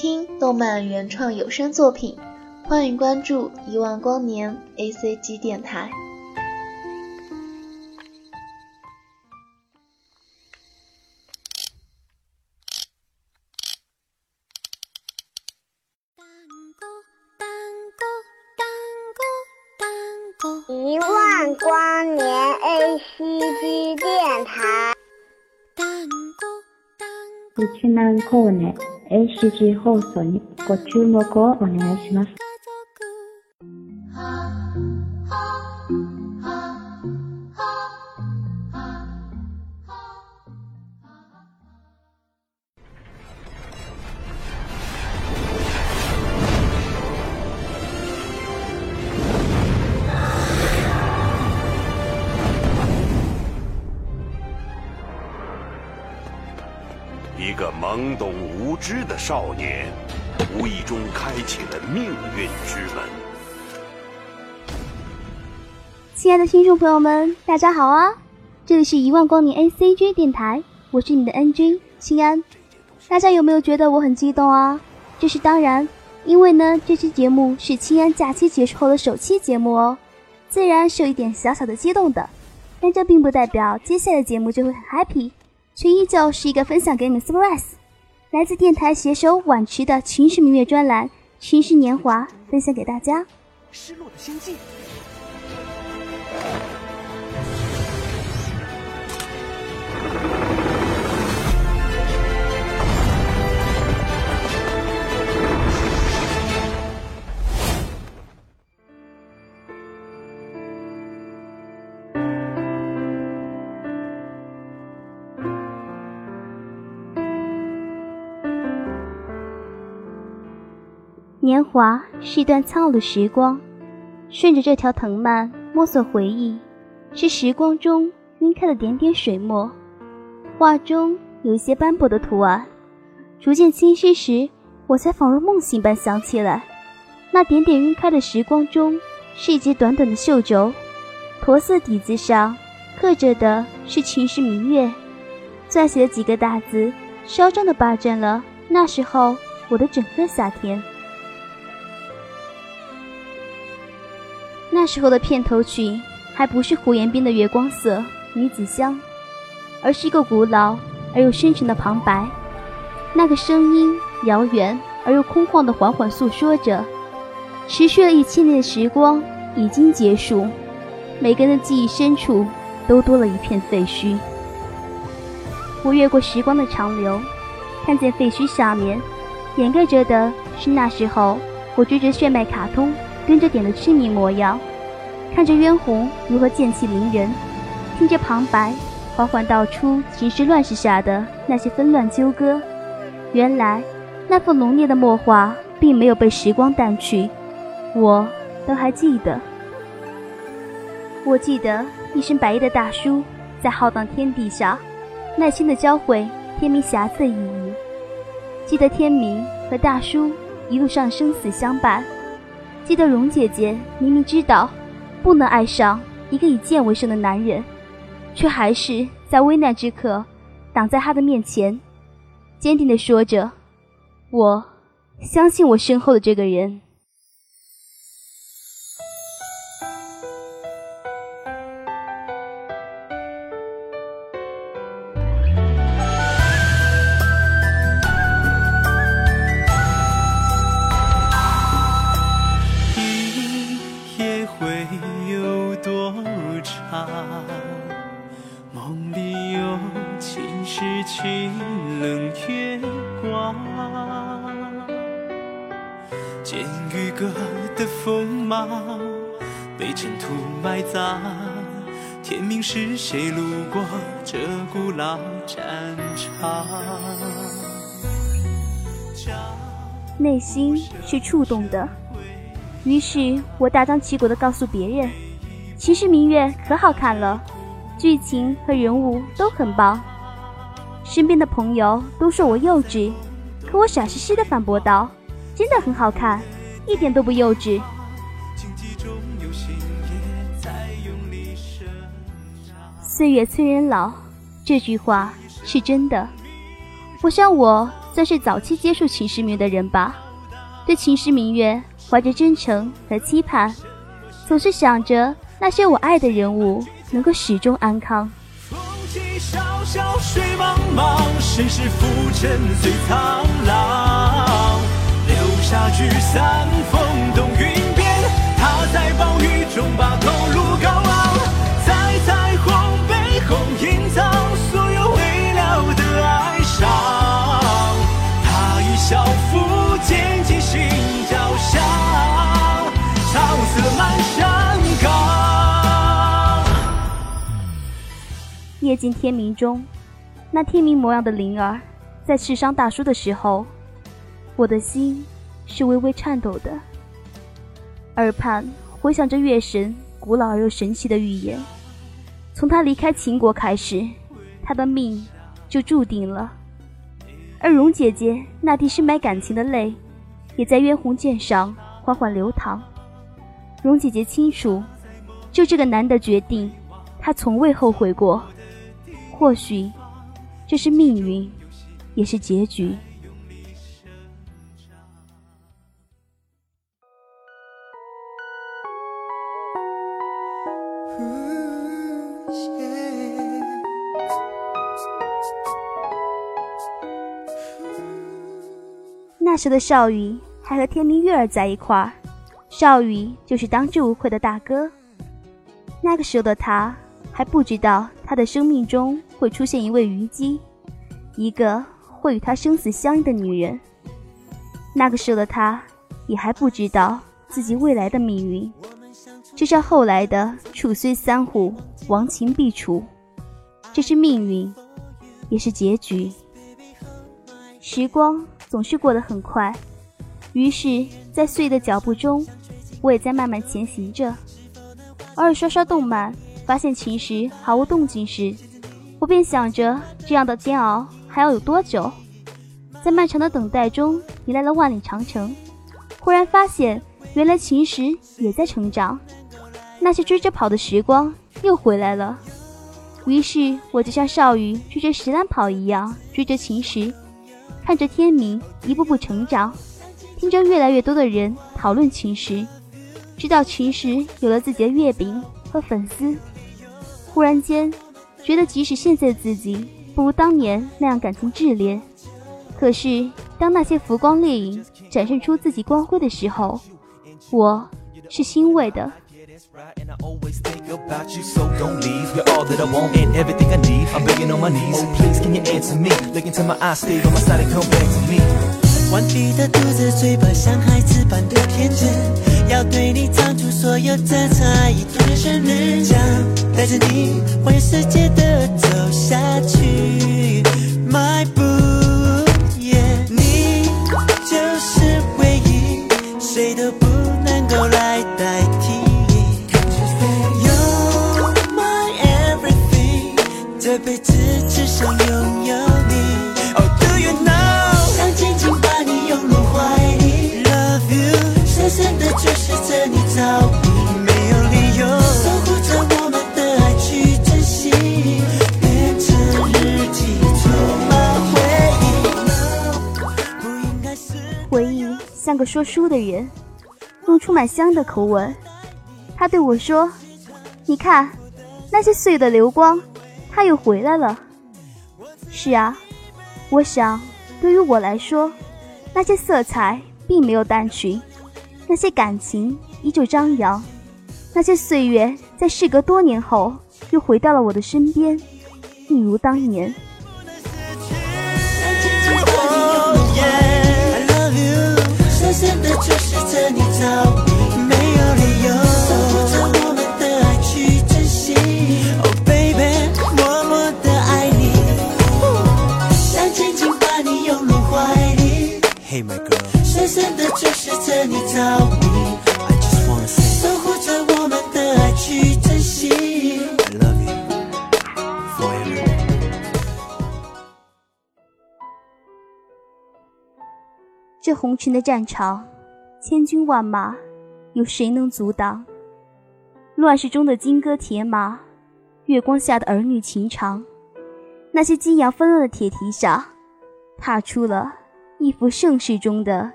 听动漫原创有声作品，欢迎关注一万光年 A C G 电台。一万光年 A C G 电台。1万光年 ACG 放送にご注目をお願いします。个懵懂无知的少年，无意中开启了命运之门。亲爱的听众朋友们，大家好啊！这里是一万光年 A C G 电台，我是你的 N G 青安。大家有没有觉得我很激动啊？这是当然，因为呢，这期节目是清安假期结束后的首期节目哦，自然是有一点小小的激动的。但这并不代表接下来的节目就会很 happy，却依旧是一个分享给你们 surprise。来自电台携手晚池的《秦时明月》专栏《秦时年华》分享给大家。失落的星际。年华是一段苍老的时光，顺着这条藤蔓摸索回忆，是时光中晕开的点点水墨。画中有一些斑驳的图案，逐渐清晰时，我才仿若梦醒般想起来，那点点晕开的时光中，是一截短短的绣轴，驼色底子上刻着的是“秦时明月”，撰写了几个大字，嚣张地霸占了那时候我的整个夏天。那时候的片头曲还不是胡彦斌的《月光色》《女子香》，而是一个古老而又深沉的旁白。那个声音遥远而又空旷的缓缓诉说着：持续了一千年的时光已经结束，每个人的记忆深处都多了一片废墟。我越过时光的长流，看见废墟下面掩盖着的是那时候我追着血脉卡通。跟着点的痴迷模样，看着渊红如何剑气凌人，听着旁白缓缓道出秦时乱世下的那些纷乱纠葛。原来那份浓烈的墨画并没有被时光淡去，我都还记得。我记得一身白衣的大叔在浩荡天地下耐心的教会天明侠字的意义。记得天明和大叔一路上生死相伴。记得蓉姐姐明明知道不能爱上一个以剑为生的男人，却还是在危难之刻挡在他的面前，坚定地说着：“我相信我身后的这个人。”尘土埋葬。天明时，谁路过这古老战场？内心是触动的，于是我大张旗鼓地告诉别人。《秦时明月》可好看了，剧情和人物都很棒。身边的朋友都说我幼稚，可我傻兮兮的反驳道：“真的很好看，一点都不幼稚。”岁月催人老，这句话是真的。我想我算是早期接触秦时明月的人吧。对秦时明月怀着真诚和期盼，总是想着那些我爱的人物能够始终安康。风起萧萧，水茫茫，世事浮沉最苍老。流沙聚散，风动云变，他在暴雨中把头颅高，虹背后隐藏所有未了的哀伤。他以校服剪尽心脚下，草色满山岗。夜尽天明中，那天明模样的灵儿，在刺伤大叔的时候，我的心是微微颤抖的。耳畔回响着月神古老而又神奇的预言：从他离开秦国开始，他的命就注定了。而蓉姐姐那滴深埋感情的泪，也在渊红剑上缓缓流淌。蓉姐姐清楚，就这个男的决定，她从未后悔过。或许，这是命运，也是结局。那时的少宇还和天明月儿在一块儿，少宇就是当之无愧的大哥。那个时候的他还不知道，他的生命中会出现一位虞姬，一个会与他生死相依的女人。那个时候的他也还不知道自己未来的命运，就像后来的“楚虽三户，亡秦必楚”，这是命运，也是结局。时光总是过得很快，于是，在岁月的脚步中，我也在慢慢前行着。偶尔刷刷动漫，发现秦时毫无动静时，我便想着这样的煎熬还要有多久？在漫长的等待中，迎来了万里长城。忽然发现，原来秦时也在成长，那些追着跑的时光又回来了。于是，我就像少宇追着石兰跑一样，追着秦时。看着天明一步步成长，听着越来越多的人讨论秦时，知道秦时有了自己的月饼和粉丝，忽然间觉得即使现在的自己不如当年那样感情炽烈，可是当那些浮光掠影展现出自己光辉的时候，我是欣慰的。And I always think about you, so don't leave. You're all that I want and everything I need. I'm begging on my knees. Oh, please, can you answer me? Look into my eyes, stay on my side and come back to me. 顽皮的肚子，嘴巴像孩子般的天真，要对你唱出所有这场爱意的生日，将带着你环游世界的走下去。My boo，yeah， 想拥有你。Oh, do you know？想紧紧把你拥入怀里，Love you，深深的注视着你着迷，没有理由守护着我们的爱去珍惜，变成日记，充满回忆。像个说书的人，用充满香的口吻，他对我说：“你看，那些岁月的流光，它又回来了。”是啊，我想，对于我来说，那些色彩并没有淡去，那些感情依旧张扬，那些岁月在事隔多年后又回到了我的身边，一如当年。想紧紧把你拥入怀里，I 去珍惜。I love you forever. 这红尘的战场，千军万马，有谁能阻挡？乱世中的金戈铁马，月光下的儿女情长，那些激扬纷乱的铁蹄上，踏出了一幅盛世中的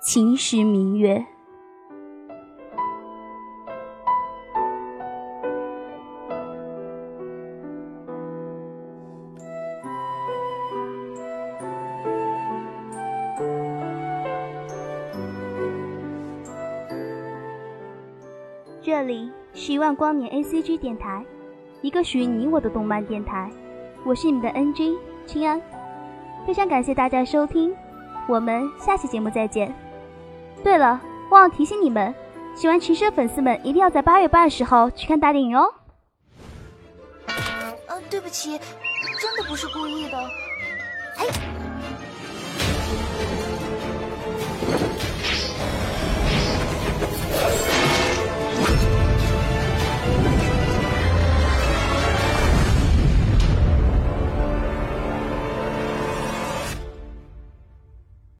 秦时明月。这里是一万光年 A C G 电台，一个属于你我的动漫电台。我是你们的 N G 清安，非常感谢大家收听，我们下期节目再见。对了，忘了提醒你们，喜欢骑士的粉丝们一定要在八月八的时候去看大电影哦。呃，对不起，真的不是故意的。嘿。